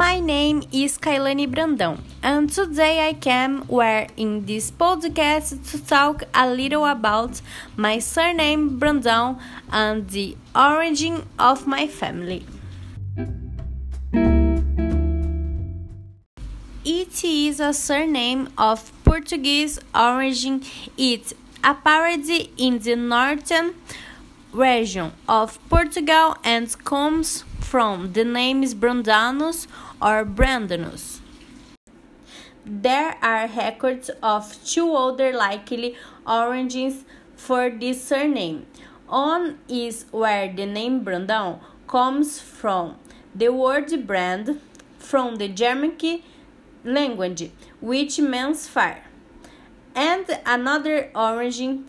My name is Kailani Brandão, and today I came where in this podcast to talk a little about my surname Brandão and the origin of my family. It is a surname of Portuguese origin. It appeared in the northern region of Portugal and comes from the names Brandanus or Brandanus. There are records of two other likely origins for this surname. One is where the name Brandão comes from, the word brand from the Germanic language, which means fire. And another origin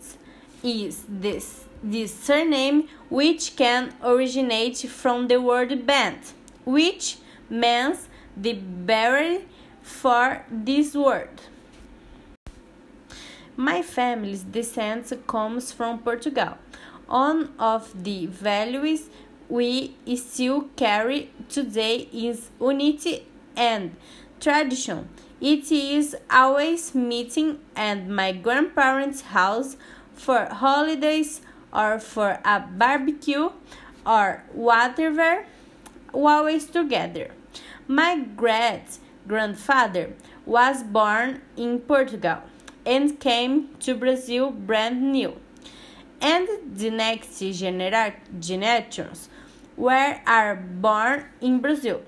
is this this surname, which can originate from the word band, which means the bearer for this word. My family's descent comes from Portugal. One of the values we still carry today is unity and tradition. It is always meeting at my grandparents' house for holidays or for a barbecue or whatever, always together. My great grandfather was born in Portugal and came to Brazil brand new. And the next genera generations were are born in Brazil.